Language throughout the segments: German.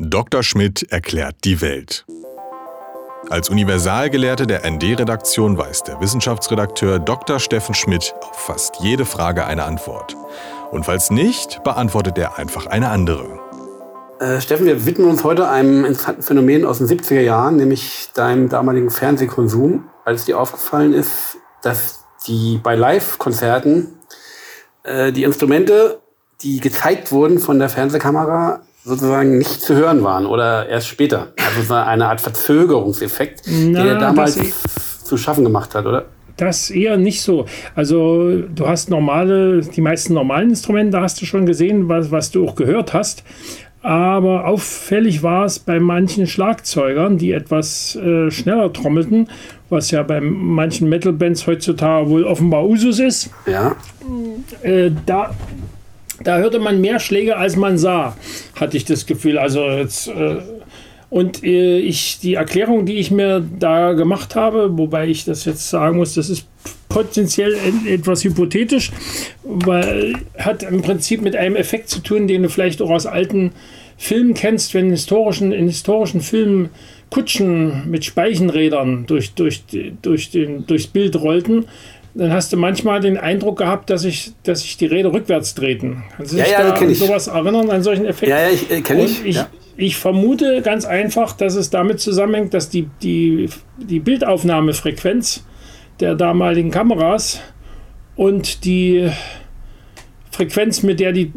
Dr. Schmidt erklärt die Welt. Als Universalgelehrte der ND-Redaktion weiß der Wissenschaftsredakteur Dr. Steffen Schmidt auf fast jede Frage eine Antwort. Und falls nicht, beantwortet er einfach eine andere. Äh, Steffen, wir widmen uns heute einem interessanten Phänomen aus den 70er Jahren, nämlich deinem damaligen Fernsehkonsum, als dir aufgefallen ist, dass die bei Live-Konzerten äh, die Instrumente, die gezeigt wurden von der Fernsehkamera, sozusagen nicht zu hören waren oder erst später. Also eine Art Verzögerungseffekt, Na, der damals zu schaffen gemacht hat, oder? Das eher nicht so. Also du hast normale, die meisten normalen Instrumente, da hast du schon gesehen, was, was du auch gehört hast. Aber auffällig war es bei manchen Schlagzeugern, die etwas äh, schneller trommelten, was ja bei manchen Metal-Bands heutzutage wohl offenbar Usus ist. Ja. Äh, da da hörte man mehr Schläge, als man sah, hatte ich das Gefühl. Also jetzt, äh, und äh, ich, die Erklärung, die ich mir da gemacht habe, wobei ich das jetzt sagen muss, das ist potenziell etwas hypothetisch, weil hat im Prinzip mit einem Effekt zu tun, den du vielleicht auch aus alten Filmen kennst, wenn in historischen, in historischen Filmen Kutschen mit Speichenrädern durch, durch, durch den, durchs Bild rollten dann hast du manchmal den Eindruck gehabt, dass sich dass ich die Räder rückwärts drehten. Kannst du dich ja, ja, da an sowas erinnern, an solchen Effekten? Ja, ja, ich äh, kenne ich. Ich, ja. ich vermute ganz einfach, dass es damit zusammenhängt, dass die, die, die Bildaufnahmefrequenz der damaligen Kameras und die Frequenz, mit der die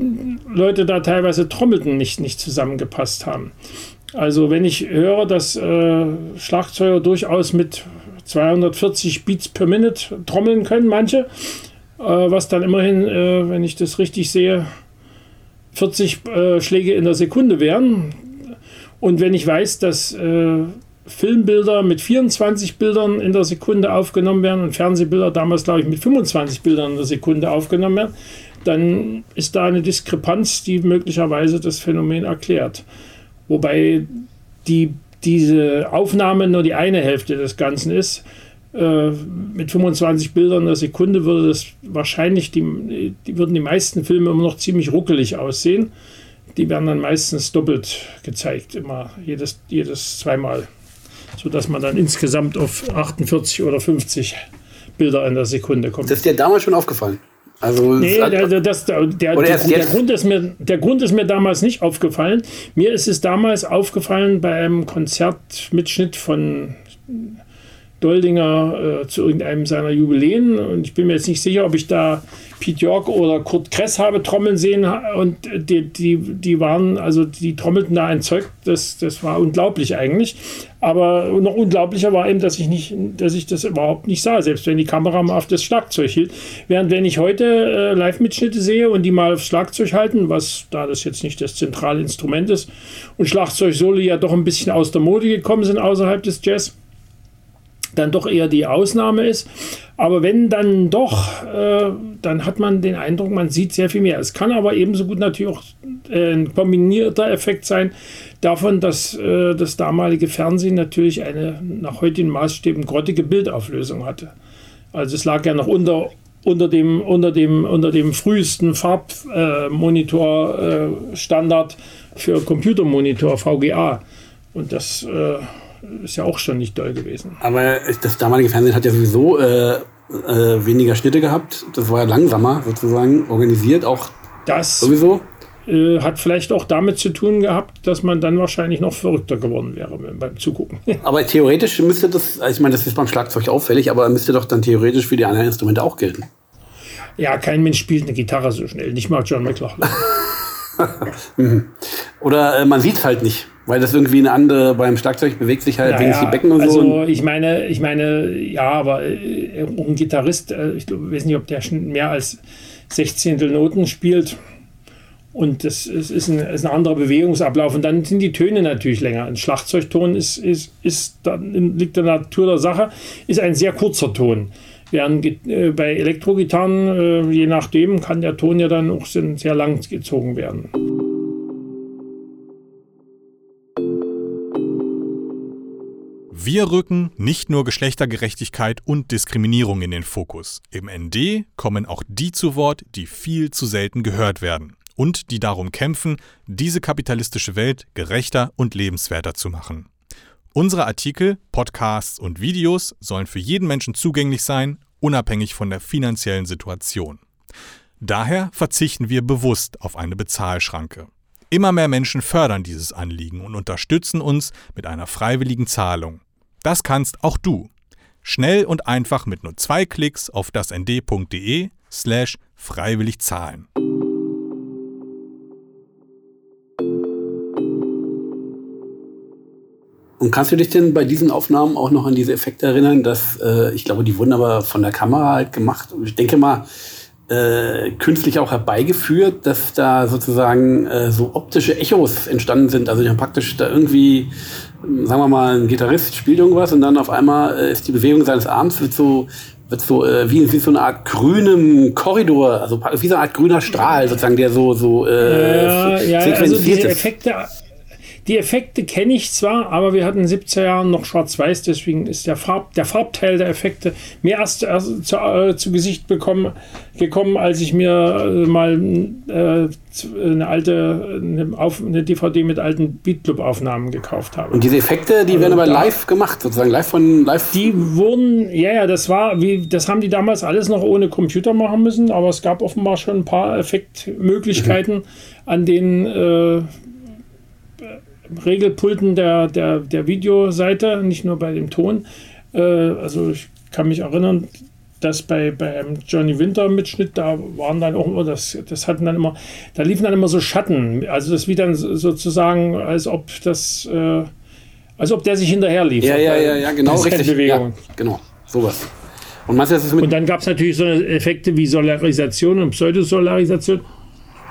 Leute da teilweise trommelten, nicht, nicht zusammengepasst haben. Also wenn ich höre, dass äh, Schlagzeuger durchaus mit 240 Beats per Minute trommeln können, manche. Äh, was dann immerhin, äh, wenn ich das richtig sehe, 40 äh, Schläge in der Sekunde wären. Und wenn ich weiß, dass äh, Filmbilder mit 24 Bildern in der Sekunde aufgenommen werden und Fernsehbilder damals, glaube ich, mit 25 Bildern in der Sekunde aufgenommen werden, dann ist da eine Diskrepanz, die möglicherweise das Phänomen erklärt. Wobei die diese Aufnahme nur die eine Hälfte des Ganzen ist. Äh, mit 25 Bildern in der Sekunde würde das wahrscheinlich, die, die würden die meisten Filme immer noch ziemlich ruckelig aussehen. Die werden dann meistens doppelt gezeigt, immer jedes, jedes zweimal. Sodass man dann insgesamt auf 48 oder 50 Bilder in der Sekunde kommt. Das ist dir damals schon aufgefallen? Also nee, der, das, der, der, der, Grund ist mir, der Grund ist mir damals nicht aufgefallen. Mir ist es damals aufgefallen bei einem Konzertmitschnitt von Doldinger äh, zu irgendeinem seiner Jubiläen. Und ich bin mir jetzt nicht sicher, ob ich da Pete York oder Kurt Kress habe trommeln sehen. Und die, die, die waren, also die trommelten da ein Zeug, das, das war unglaublich eigentlich. Aber noch unglaublicher war eben, dass ich, nicht, dass ich das überhaupt nicht sah, selbst wenn die Kamera mal auf das Schlagzeug hielt. Während wenn ich heute äh, Live-Mitschnitte sehe und die mal aufs Schlagzeug halten, was da das jetzt nicht das zentrale Instrument ist, und Schlagzeug-Solo ja doch ein bisschen aus der Mode gekommen sind außerhalb des Jazz, dann doch eher die Ausnahme ist. Aber wenn dann doch, äh, dann hat man den Eindruck, man sieht sehr viel mehr. Es kann aber ebenso gut natürlich auch äh, ein kombinierter Effekt sein davon, dass äh, das damalige Fernsehen natürlich eine nach heutigen Maßstäben grottige Bildauflösung hatte. Also es lag ja noch unter, unter, dem, unter, dem, unter dem frühesten Farbmonitor-Standard für Computermonitor VGA. Und das äh, ist ja auch schon nicht doll gewesen. Aber das damalige Fernsehen hat ja sowieso äh, äh, weniger Schnitte gehabt. Das war ja langsamer sozusagen organisiert, auch das sowieso. Äh, hat vielleicht auch damit zu tun gehabt, dass man dann wahrscheinlich noch verrückter geworden wäre beim Zugucken. aber theoretisch müsste das, ich meine, das ist beim Schlagzeug auffällig, aber müsste doch dann theoretisch für die anderen Instrumente auch gelten. Ja, kein Mensch spielt eine Gitarre so schnell, nicht mal John McLaughlin. Mhm. Oder äh, man sieht es halt nicht. Weil das irgendwie eine andere, beim Schlagzeug bewegt sich halt naja, die Becken und also so. Also ich meine, ich meine, ja, aber äh, ein Gitarrist, äh, ich weiß nicht, ob der schon mehr als Sechzehntel Noten spielt. Und das ist, ist, ein, ist ein anderer Bewegungsablauf. Und dann sind die Töne natürlich länger. Ein Schlagzeugton ist, ist, ist dann, liegt der Natur der Sache, ist ein sehr kurzer Ton. Während äh, bei Elektrogitarren, äh, je nachdem, kann der Ton ja dann auch sehr lang gezogen werden. Wir rücken nicht nur Geschlechtergerechtigkeit und Diskriminierung in den Fokus. Im ND kommen auch die zu Wort, die viel zu selten gehört werden. und die darum kämpfen, diese kapitalistische Welt gerechter und lebenswerter zu machen. Unsere Artikel, Podcasts und Videos sollen für jeden Menschen zugänglich sein, unabhängig von der finanziellen Situation. Daher verzichten wir bewusst auf eine Bezahlschranke. Immer mehr Menschen fördern dieses Anliegen und unterstützen uns mit einer freiwilligen Zahlung. Das kannst auch du. Schnell und einfach mit nur zwei Klicks auf dasnd.de slash freiwillig zahlen. Und kannst du dich denn bei diesen Aufnahmen auch noch an diese Effekte erinnern, dass äh, ich glaube, die wurden aber von der Kamera halt gemacht. Ich denke mal, äh, künstlich auch herbeigeführt, dass da sozusagen äh, so optische Echos entstanden sind. Also die haben praktisch da irgendwie, sagen wir mal, ein Gitarrist spielt irgendwas und dann auf einmal äh, ist die Bewegung seines Arms wird so wird so äh, wie, wie so eine Art grünem Korridor, also wie so eine Art grüner Strahl sozusagen, der so so äh, ja, ja, also diese Effekte die Effekte kenne ich zwar, aber wir hatten in den 70er Jahren noch schwarz-weiß, deswegen ist der, Farb, der Farbteil der Effekte mir erst, erst zu, äh, zu, Gesicht bekommen, gekommen, als ich mir äh, mal äh, eine alte eine, Auf, eine, DVD mit alten Beatclub-Aufnahmen gekauft habe. Und diese Effekte, die also werden aber live gemacht, sozusagen live von live. Die wurden, ja, ja, das war, wie, das haben die damals alles noch ohne Computer machen müssen, aber es gab offenbar schon ein paar Effektmöglichkeiten, mhm. an denen äh, Regelpulten der, der, der Videoseite, nicht nur bei dem Ton. Äh, also ich kann mich erinnern, dass bei, beim Johnny Winter Mitschnitt, da waren dann auch immer, das, das hatten dann immer, da liefen dann immer so Schatten. Also das wie dann sozusagen, als ob das, äh, als ob der sich hinterher lief. Ja, ja, ja, ja, genau, richtig. Bewegung. Ja, genau, sowas. Und, und dann gab es natürlich so Effekte wie Solarisation und Pseudosolarisation.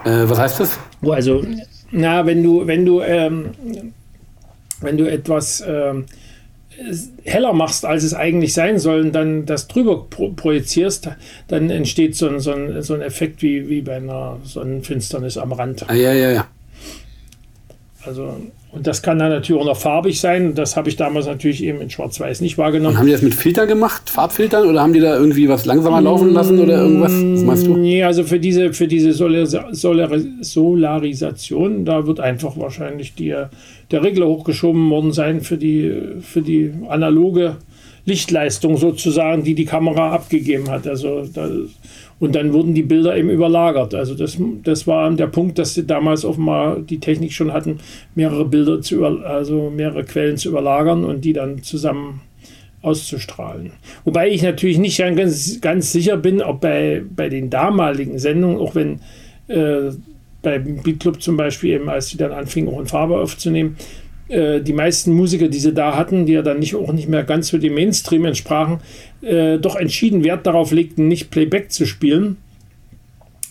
Äh, was heißt das? Wo also na, wenn du, wenn du, ähm, wenn du etwas ähm, heller machst, als es eigentlich sein soll, und dann das drüber pro projizierst, dann entsteht so ein, so ein, so ein Effekt wie, wie bei einer Sonnenfinsternis am Rand. Ah, ja, ja, ja. Also und das kann dann natürlich auch noch farbig sein. Das habe ich damals natürlich eben in Schwarz-Weiß nicht wahrgenommen. Und haben die das mit Filter gemacht, Farbfiltern, oder haben die da irgendwie was langsamer laufen lassen oder irgendwas? Was meinst du? Nee, also für diese, für diese Solar Solar Solarisation, da wird einfach wahrscheinlich die, der Regler hochgeschoben worden sein für die, für die analoge Lichtleistung sozusagen, die die Kamera abgegeben hat. Also da, und dann wurden die Bilder eben überlagert. Also das, das war der Punkt, dass sie damals offenbar die Technik schon hatten, mehrere Bilder zu über, also mehrere Quellen zu überlagern und die dann zusammen auszustrahlen. Wobei ich natürlich nicht ganz, ganz sicher bin, ob bei, bei den damaligen Sendungen, auch wenn äh, beim Beat Club zum Beispiel eben, als die dann anfingen, auch in Farbe aufzunehmen, äh, die meisten Musiker, die sie da hatten, die ja dann nicht, auch nicht mehr ganz für den Mainstream entsprachen, äh, doch entschieden Wert darauf legten, nicht Playback zu spielen.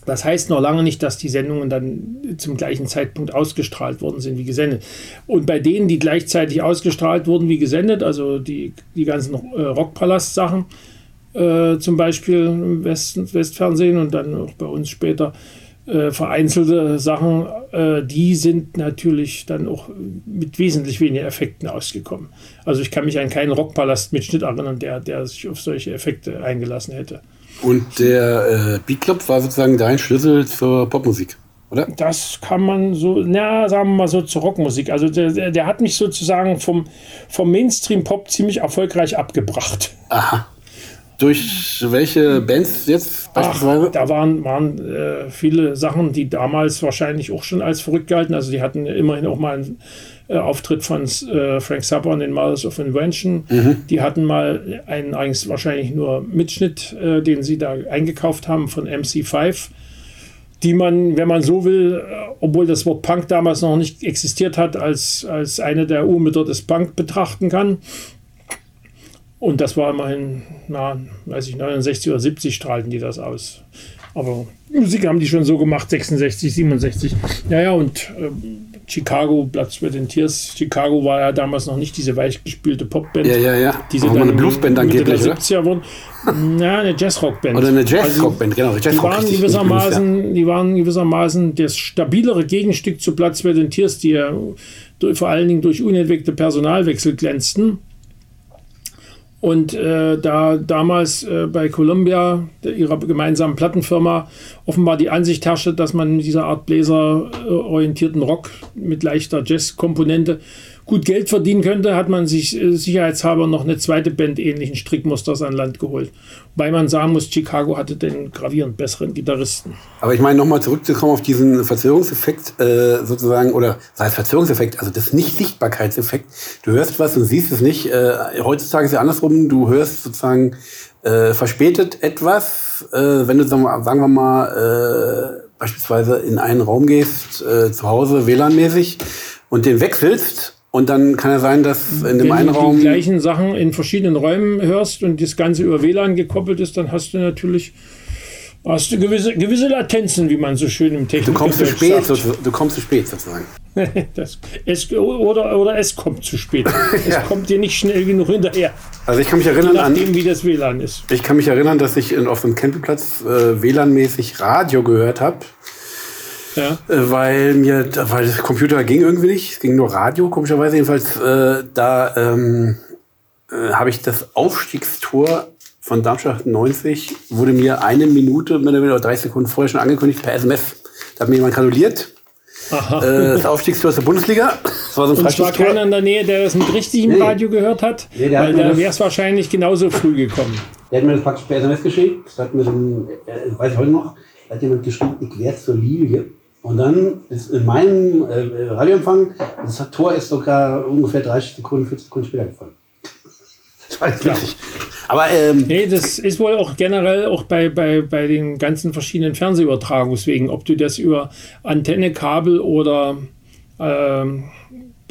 Das heißt noch lange nicht, dass die Sendungen dann zum gleichen Zeitpunkt ausgestrahlt worden sind wie gesendet. Und bei denen, die gleichzeitig ausgestrahlt wurden wie gesendet, also die, die ganzen äh, Rockpalast-Sachen, äh, zum Beispiel im West, Westfernsehen und dann auch bei uns später, äh, vereinzelte Sachen, äh, die sind natürlich dann auch mit wesentlich weniger Effekten ausgekommen. Also ich kann mich an keinen Rockpalast mit Schnitt erinnern, der, der sich auf solche Effekte eingelassen hätte. Und der äh, Beat Club war sozusagen dein Schlüssel zur Popmusik, oder? Das kann man so, na, sagen wir mal so zur Rockmusik. Also der, der, hat mich sozusagen vom, vom Mainstream-Pop ziemlich erfolgreich abgebracht. Aha. Durch welche Bands jetzt beispielsweise? Ach, da waren, waren äh, viele Sachen, die damals wahrscheinlich auch schon als verrückt galten. Also die hatten immerhin auch mal einen äh, Auftritt von äh, Frank Zappa und den Mothers of Invention. Mhm. Die hatten mal einen eigentlich wahrscheinlich nur Mitschnitt, äh, den sie da eingekauft haben von MC5 die man, wenn man so will, äh, obwohl das Wort Punk damals noch nicht existiert hat, als, als eine der Urmütter des Punk betrachten kann. Und das war immerhin, na, weiß ich, 69 oder 70 strahlten die das aus. Aber Musik haben die schon so gemacht, 66, 67. Ja, ja, und äh, Chicago, Platz with den Tears. Chicago war ja damals noch nicht diese weichgespielte Popband. Ja, ja, ja. Diese dann eine Bluesband angeblich, oder? 70er wurden. Ja, eine Jazzrockband. Oder eine Jazzrockband, also, genau. die, waren gewissermaßen, die waren gewissermaßen das stabilere Gegenstück zu Platz with den Tears, die ja durch, vor allen Dingen durch unentwickelte Personalwechsel glänzten Und äh, da damals äh, bei Columbia, ihrer gemeinsamen Plattenfirma, offenbar die Ansicht herrschte, dass man mit dieser Art bläserorientierten Rock mit leichter Jazz-Komponente gut Geld verdienen könnte, hat man sich äh, sicherheitshalber noch eine zweite Band ähnlichen Strickmusters an Land geholt. Wobei man sagen muss, Chicago hatte den gravierend besseren Gitarristen. Aber ich meine, nochmal zurückzukommen auf diesen Verzögerungseffekt äh, sozusagen, oder sei es Verzögerungseffekt, also das Nicht-Sichtbarkeitseffekt. Du hörst was und siehst es nicht. Äh, heutzutage ist ja andersrum, du hörst sozusagen äh, verspätet etwas, äh, wenn du, sagen wir mal, äh, beispielsweise in einen Raum gehst, äh, zu Hause WLAN-mäßig, und den wechselst und dann kann es sein, dass in dem einen Raum. Wenn du die gleichen Sachen in verschiedenen Räumen hörst und das Ganze über WLAN gekoppelt ist, dann hast du natürlich hast du gewisse, gewisse Latenzen, wie man so schön im Technik Du kommst zu spät, so, du kommst zu spät sozusagen. das, es, oder, oder es kommt zu spät. Es ja. kommt dir nicht schnell genug hinterher. Also ich kann mich erinnern nachdem, an, wie das WLAN ist. Ich kann mich erinnern, dass ich in, auf dem Campingplatz äh, WLAN-mäßig Radio gehört habe ja. Äh, weil mir, weil das Computer ging irgendwie nicht, es ging nur Radio, komischerweise jedenfalls. Äh, da ähm, äh, habe ich das Aufstiegstor von Darmstadt 90, wurde mir eine Minute oder drei Sekunden vorher schon angekündigt per SMS. Da hat mir jemand gratuliert. Aha. Äh, das Aufstiegstor der Bundesliga. Das war so ein Und es war keiner in der Nähe, der das mit richtigem nee. Radio gehört hat, nee, weil da wäre es wahrscheinlich genauso früh gekommen. Der hat mir das praktisch per SMS geschickt. Das hat mir dann, äh, weiß ich heute noch, hat jemand geschrieben, ich werde zur Lilie. Und dann ist in meinem äh, Radioempfang, das Tor ist sogar ungefähr 30 Sekunden, 40 Sekunden später gefallen. Das war witzig. Aber ähm, nee, das ist wohl auch generell auch bei, bei, bei den ganzen verschiedenen Fernsehübertragungswegen, ob du das über Antenne, Kabel oder ähm,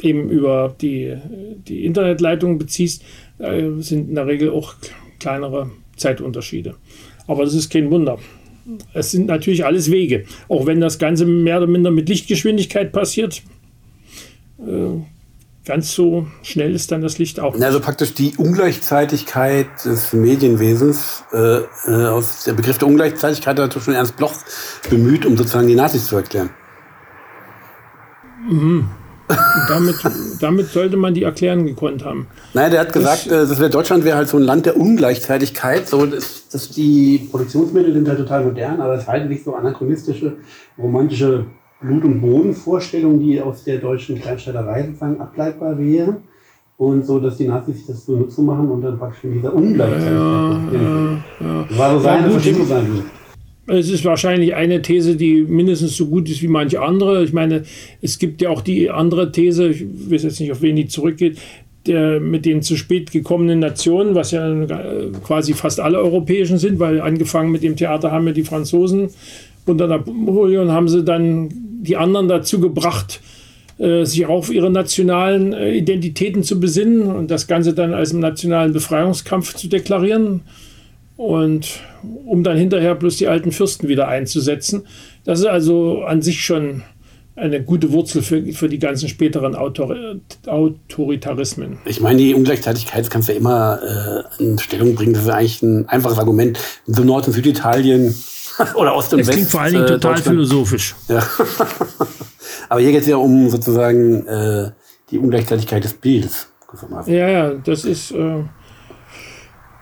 eben über die, die Internetleitung beziehst, äh, sind in der Regel auch kleinere Zeitunterschiede. Aber das ist kein Wunder es sind natürlich alles Wege. Auch wenn das Ganze mehr oder minder mit Lichtgeschwindigkeit passiert. Äh, ganz so schnell ist dann das Licht auch. Also praktisch die Ungleichzeitigkeit des Medienwesens, äh, äh, aus der Begriff der Ungleichzeitigkeit hat schon Ernst Bloch bemüht, um sozusagen die Nazis zu erklären. Mhm damit, damit sollte man die erklären gekonnt haben. Nein, der hat gesagt, ich, äh, das wär, Deutschland wäre halt so ein Land der Ungleichzeitigkeit. So, dass, dass die Produktionsmittel sind halt total modern, aber es halten sich so anachronistische, romantische Blut- und Bodenvorstellungen, die aus der deutschen Kleinstädterei sozusagen ableitbar wären. Und so, dass die Nazis das so nutzen machen und dann praktisch in dieser Ungleichzeitigkeit. Ja, ja, ja. Das war so seine ja, Verstehung sein. Es ist wahrscheinlich eine These, die mindestens so gut ist wie manche andere. Ich meine, es gibt ja auch die andere These, ich weiß jetzt nicht, auf wen die zurückgeht, der, mit den zu spät gekommenen Nationen, was ja quasi fast alle europäischen sind, weil angefangen mit dem Theater haben ja die Franzosen unter Napoleon haben sie dann die anderen dazu gebracht, äh, sich auch auf ihre nationalen äh, Identitäten zu besinnen und das Ganze dann als nationalen Befreiungskampf zu deklarieren und um dann hinterher bloß die alten Fürsten wieder einzusetzen. Das ist also an sich schon eine gute Wurzel für, für die ganzen späteren Autor Autoritarismen. Ich meine, die Ungleichzeitigkeit kannst du ja immer äh, in Stellung bringen. Das ist eigentlich ein einfaches Argument. So Nord- und Süditalien oder Ost- und das West. Das klingt vor allen Dingen äh, total philosophisch. Ja. Aber hier geht es ja um sozusagen äh, die Ungleichzeitigkeit des Bildes. Ja, ja, das ist. Äh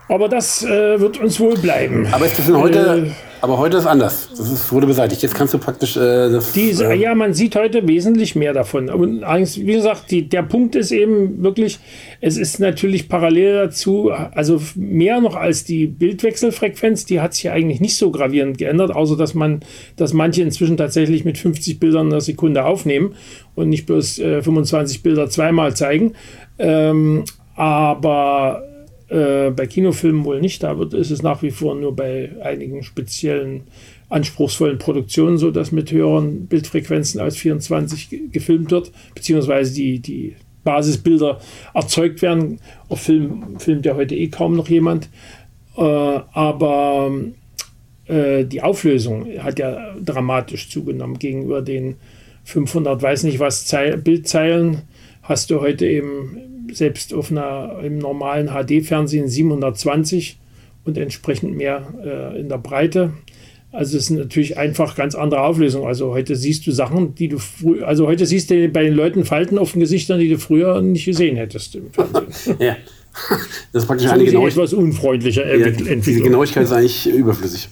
aber das äh, wird uns wohl bleiben. Aber ist das heute, äh, aber heute ist anders. Das ist, wurde beseitigt. Jetzt kannst du praktisch äh, das, diese, äh, Ja, man sieht heute wesentlich mehr davon. Und wie gesagt, die, der Punkt ist eben wirklich, es ist natürlich parallel dazu, also mehr noch als die Bildwechselfrequenz, die hat sich eigentlich nicht so gravierend geändert, außer dass man, dass manche inzwischen tatsächlich mit 50 Bildern in der Sekunde aufnehmen und nicht bloß 25 äh, Bilder zweimal zeigen. Ähm, aber äh, bei Kinofilmen wohl nicht. Da wird, ist es nach wie vor nur bei einigen speziellen anspruchsvollen Produktionen so, dass mit höheren Bildfrequenzen als 24 gefilmt wird, beziehungsweise die, die Basisbilder erzeugt werden. Auf Film filmt ja heute eh kaum noch jemand. Äh, aber äh, die Auflösung hat ja dramatisch zugenommen gegenüber den 500, weiß nicht was, Zeil Bildzeilen hast du heute eben selbst auf einer, im normalen HD-Fernsehen 720 und entsprechend mehr äh, in der Breite. Also es ist natürlich einfach ganz andere Auflösung. Also heute siehst du Sachen, die du früher, also heute siehst du bei den Leuten Falten auf den Gesichtern, die du früher nicht gesehen hättest im Fernsehen. ja, das ist praktisch So eine Genauigkeit. etwas unfreundlicher Ja, Entwick- diese Entwicklung. Genauigkeit ist eigentlich überflüssig.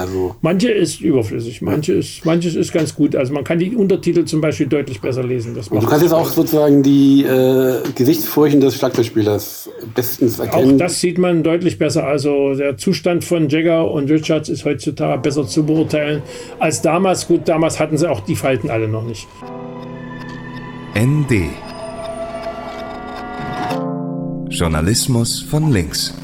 Also, Manche ist überflüssig, manche ist, manches ist ganz gut. Also man kann die Untertitel zum Beispiel deutlich besser lesen. Das und macht du kannst jetzt auch sozusagen die äh, Gesichtsfurchen des Schlagzeugspielers bestens auch erkennen. das sieht man deutlich besser. Also der Zustand von Jagger und Richards ist heutzutage besser zu beurteilen als damals. Gut, damals hatten sie auch die Falten alle noch nicht. ND Journalismus von links.